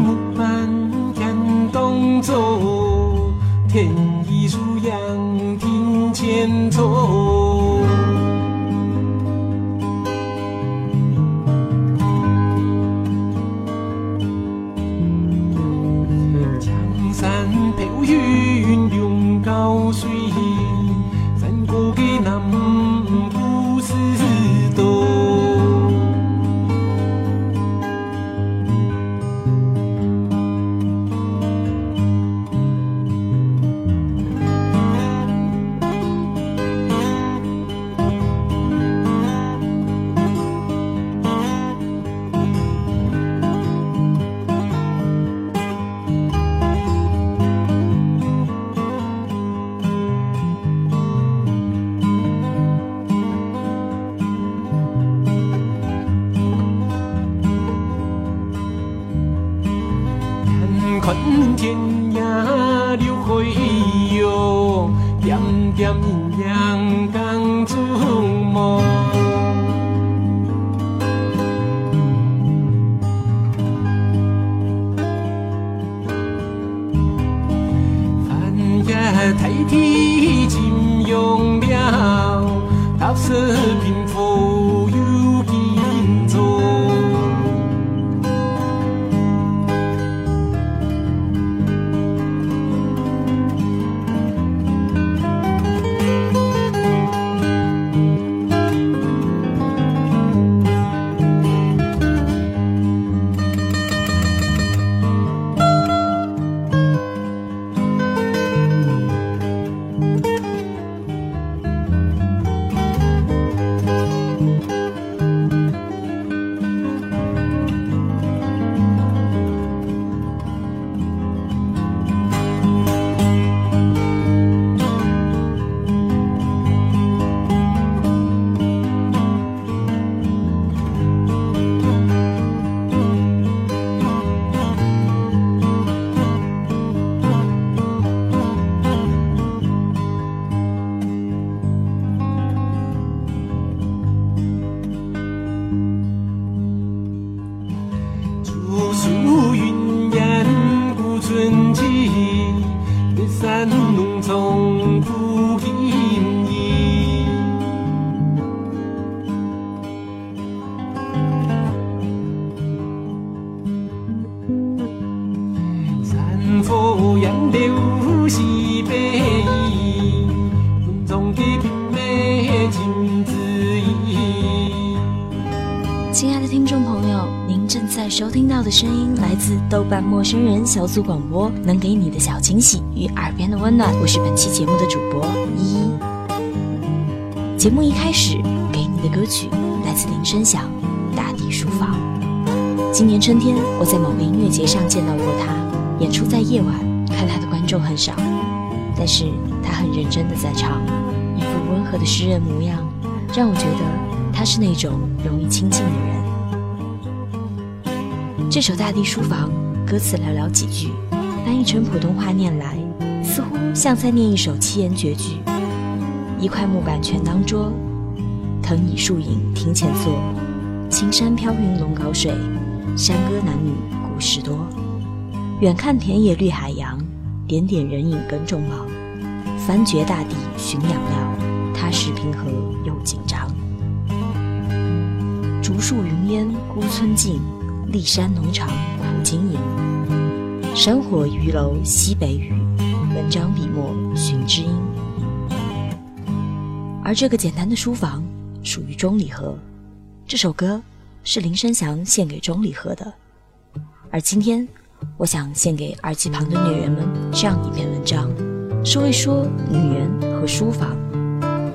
木板天东走，天一树阳庭前坐。梦。亲爱的听众朋友，您正在收听到的声音来自豆瓣陌生人小组广播，能给你的小惊喜与耳边的温暖。我是本期节目的主播依依。节目一开始给你的歌曲来自林声响《大地书房》。今年春天，我在某个音乐节上见到过他，演出在夜晚，看他的观众很少，但是他很认真的在唱，一副温和的诗人模样，让我觉得他是那种容易亲近的人。这首《大地书房》歌词寥寥几句，翻译成普通话念来，似乎像在念一首七言绝句。一块木板全当桌，藤椅树影庭前坐，青山飘云龙高水，山歌男女故事多。远看田野绿海洋，点点人影耕种忙。翻掘大地寻养料，踏实平和又紧张。竹树云烟孤村静，立山农场苦经营。山火鱼楼西北雨，文章笔墨寻知音。而这个简单的书房属于钟礼和，这首歌是林声祥献给钟礼和的。而今天，我想献给耳机旁的女人们这样一篇文章，说一说女人和书房。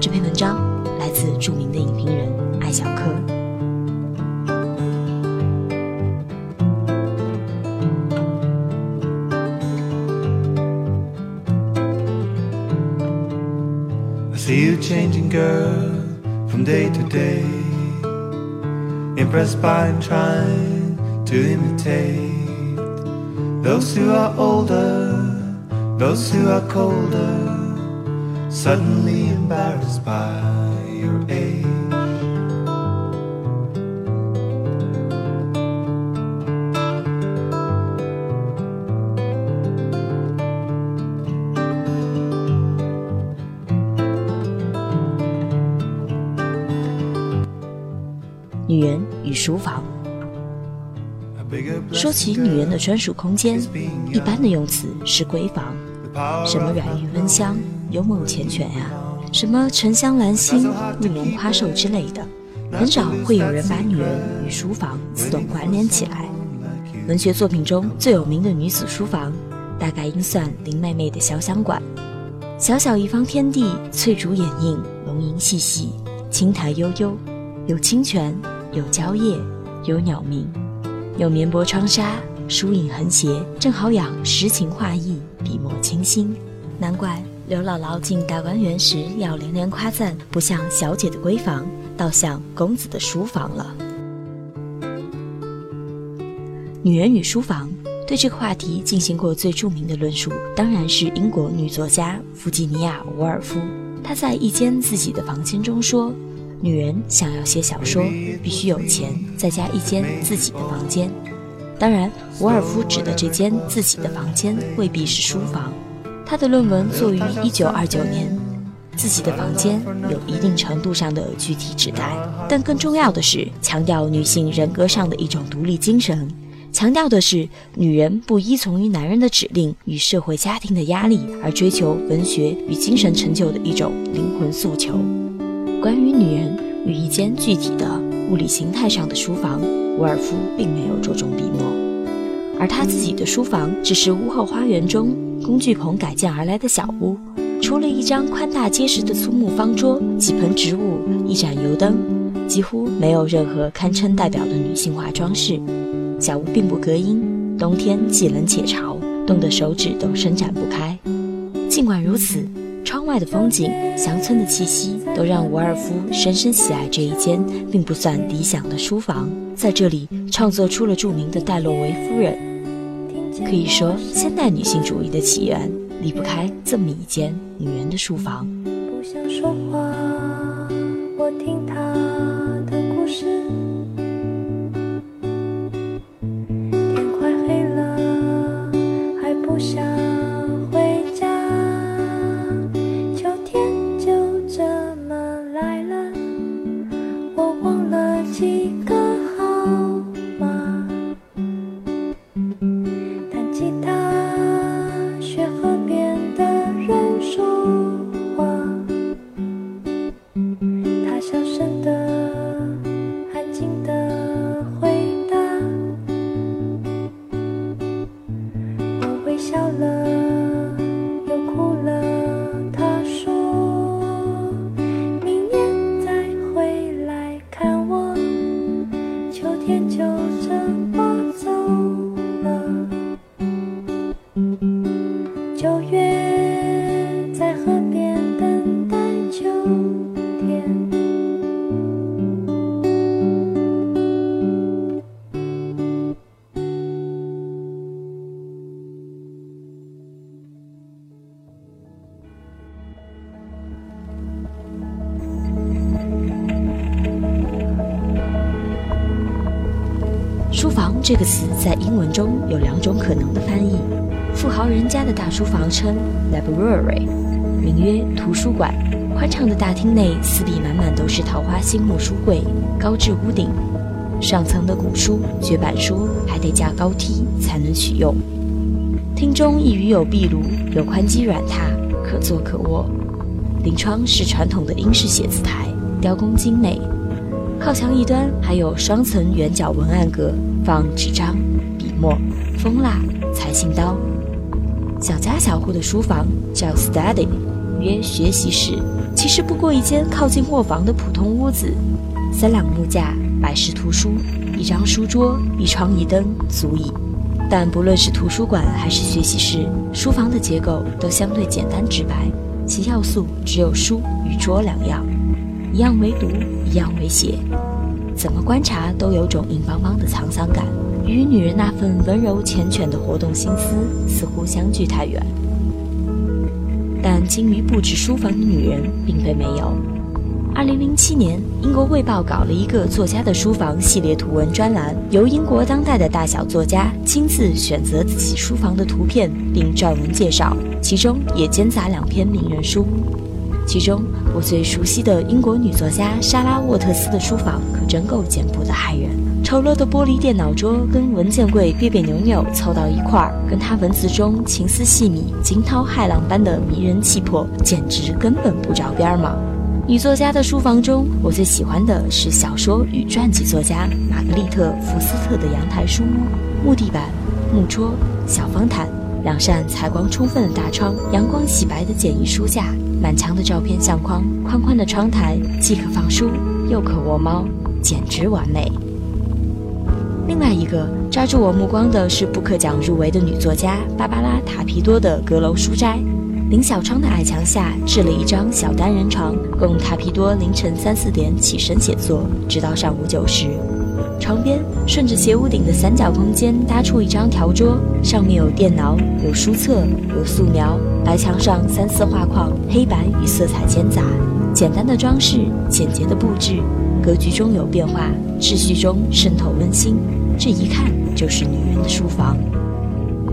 这篇文章来自著名的影评人艾小柯。See you changing, girl, from day to day. Impressed by and trying to imitate those who are older, those who are colder. Suddenly embarrassed by your age. 与书房。说起女人的专属空间，一般的用词是闺房，什么软玉温香、幽梦缱绻呀，什么沉香兰心、玉龙花寿之类的，很少会有人把女人与书房自动关联起来。文学作品中最有名的女子书房，大概应算林妹妹的《潇湘馆》。小小一方天地，翠竹掩映，龙吟细细，青苔悠悠，有清泉，有蕉叶，有鸟鸣。有绵薄窗纱，疏影横斜，正好养诗情画意，笔墨清新。难怪刘姥姥进大观园时要连连夸赞，不像小姐的闺房，倒像公子的书房了。女人与书房，对这个话题进行过最著名的论述，当然是英国女作家弗吉尼亚·伍尔夫。她在一间自己的房间中说。女人想要写小说，必须有钱，再加一间自己的房间。当然，伍尔夫指的这间自己的房间未必是书房。他的论文作于1929年，自己的房间有一定程度上的具体指代，但更重要的是强调女性人格上的一种独立精神，强调的是女人不依从于男人的指令与社会家庭的压力，而追求文学与精神成就的一种灵魂诉求。关于女人与一间具体的物理形态上的书房，伍尔夫并没有着重笔墨，而他自己的书房只是屋后花园中工具棚改建而来的小屋，除了一张宽大结实的粗木方桌、几盆植物、一盏油灯，几乎没有任何堪称代表的女性化装饰。小屋并不隔音，冬天既冷且潮，冻得手指都伸展不开。尽管如此。窗外的风景，乡村的气息，都让伍尔夫深深喜爱这一间并不算理想的书房。在这里，创作出了著名的戴洛维夫人。可以说，现代女性主义的起源离不开这么一间女人的书房。不想说话，这个词在英文中有两种可能的翻译：富豪人家的大书房称 library，名曰图书馆。宽敞的大厅内，四壁满满都是桃花心木书柜，高至屋顶。上层的古书、绝版书还得架高梯才能取用。厅中一隅有壁炉，有宽基软榻，可坐可卧。临窗是传统的英式写字台，雕工精美。靠墙一端还有双层圆角文案格。放纸张、笔墨、蜂蜡、裁信刀。小家小户的书房叫 study，约学习室，其实不过一间靠近卧房的普通屋子。三两木架，百事图书，一张书桌，一窗一灯足矣。但不论是图书馆还是学习室，书房的结构都相对简单直白，其要素只有书与桌两样，一样为毒，一样为血。怎么观察都有种硬邦邦的沧桑感，与女人那份温柔缱绻的活动心思似乎相距太远。但精于布置书房的女人并非没有。二零零七年，英国卫报搞了一个作家的书房系列图文专栏，由英国当代的大小作家亲自选择自己书房的图片并撰文介绍，其中也兼杂两篇名人书。其中我最熟悉的英国女作家莎拉沃特斯的书房可真够简朴的骇人。丑陋的玻璃电脑桌跟文件柜别别扭扭凑到一块儿，跟她文字中情思细密、惊涛骇浪般的迷人气魄，简直根本不着边儿嘛。女作家的书房中，我最喜欢的是小说与传记作家玛格丽特·福斯特的阳台书屋，木地板、木桌、小方毯。两扇采光充分的大窗，阳光洗白的简易书架，满墙的照片相框，宽宽的窗台，既可放书又可窝猫，简直完美。另外一个抓住我目光的是布克奖入围的女作家芭芭拉·塔皮多的阁楼书斋，临小窗的矮墙下置了一张小单人床，供塔皮多凌晨三四点起身写作，直到上午九时。床边顺着斜屋顶的三角空间搭出一张条桌，上面有电脑、有书册、有素描。白墙上三四画框，黑白与色彩兼杂。简单的装饰，简洁的布置，格局中有变化，秩序中渗透温馨。这一看就是女人的书房。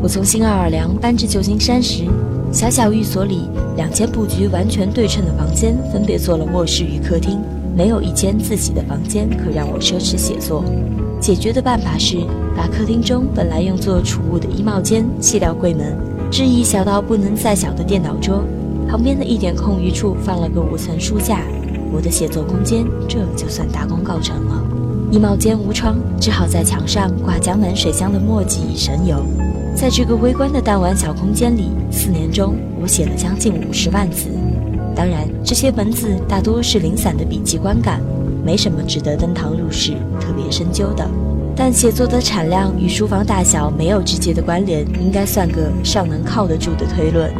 我从新奥尔良搬至旧金山时，小小寓所里两间布局完全对称的房间分别做了卧室与客厅。没有一间自己的房间可让我奢侈写作，解决的办法是把客厅中本来用作储物的衣帽间卸掉柜门，置一小到不能再小的电脑桌，旁边的一点空余处放了个五层书架，我的写作空间这就算大功告成了。衣帽间无窗，只好在墙上挂江南水乡的墨迹与神游。在这个微观的弹丸小空间里，四年中我写了将近五十万字。当然，这些文字大多是零散的笔记观感，没什么值得登堂入室、特别深究的。但写作的产量与书房大小没有直接的关联，应该算个尚能靠得住的推论。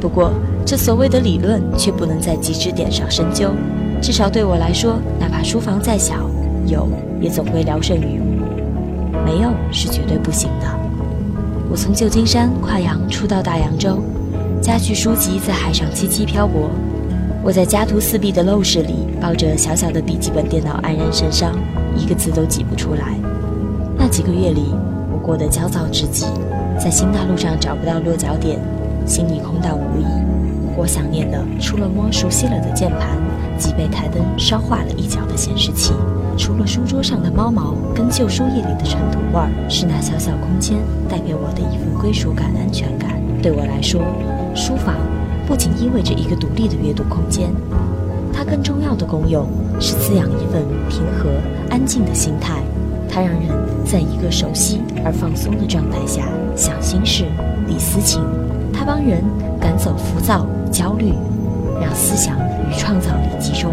不过，这所谓的理论却不能在极致点上深究，至少对我来说，哪怕书房再小，有也总会聊胜于无，没有是绝对不行的。我从旧金山跨洋出到大洋洲。家具书籍在海上凄凄漂泊，我在家徒四壁的陋室里抱着小小的笔记本电脑黯然神伤，一个字都挤不出来。那几个月里，我过得焦躁至极，在新大陆上找不到落脚点，心里空荡无依。我想念的，除了摸熟悉了的键盘及被台灯烧化了一角的显示器，除了书桌上的猫毛跟旧书页里的尘土味儿，是那小小空间带给我的一份归属感、安全感。对我来说。书房不仅意味着一个独立的阅读空间，它更重要的功用是滋养一份平和安静的心态。它让人在一个熟悉而放松的状态下想心事、理私情。它帮人赶走浮躁、焦虑，让思想与创造力集中，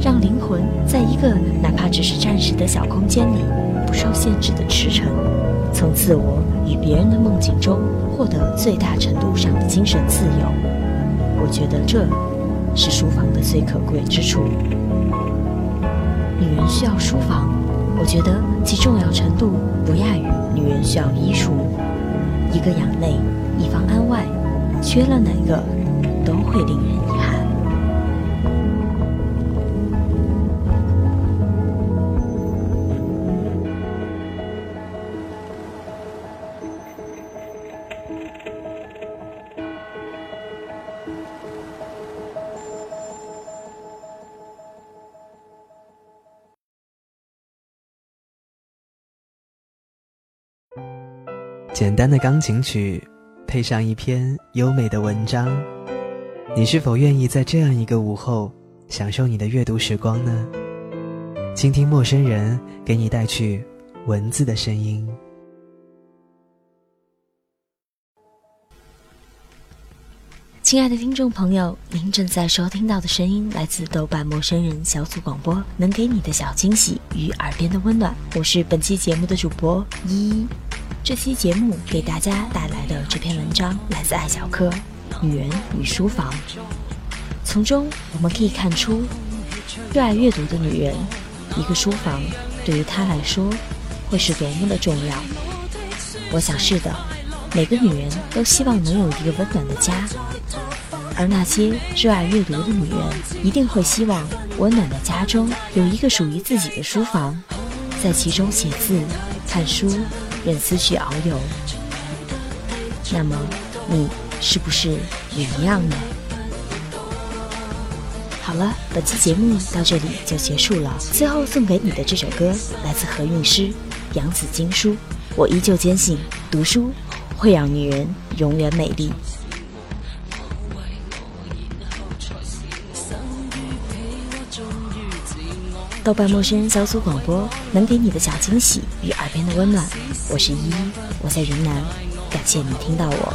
让灵魂在一个哪怕只是暂时的小空间里不受限制的驰骋，从自我与别人的梦境中。获得最大程度上的精神自由，我觉得这是书房的最可贵之处。女人需要书房，我觉得其重要程度不亚于女人需要衣橱。一个养内，一方安外，缺了哪个，都会令人遗憾。简单的钢琴曲，配上一篇优美的文章，你是否愿意在这样一个午后享受你的阅读时光呢？倾听陌生人给你带去文字的声音。亲爱的听众朋友，您正在收听到的声音来自豆瓣陌生人小组广播，能给你的小惊喜与耳边的温暖。我是本期节目的主播依依。这期节目给大家带来的这篇文章来自艾小柯《女人与书房》，从中我们可以看出，热爱阅读的女人，一个书房对于她来说会是多么的重要。我想是的。每个女人都希望能有一个温暖的家，而那些热爱阅读的女人一定会希望温暖的家中有一个属于自己的书房，在其中写字、看书、任思绪遨游那么你是不是也一样呢？好了本期节目到这里就结束了。最后送给你的这首歌来自何韵诗杨紫经书。我依旧坚信读书会让女人永远美丽。豆瓣陌生人小组广播，能给你的小惊喜与耳边的温暖。我是依依，我在云南，感谢你听到我。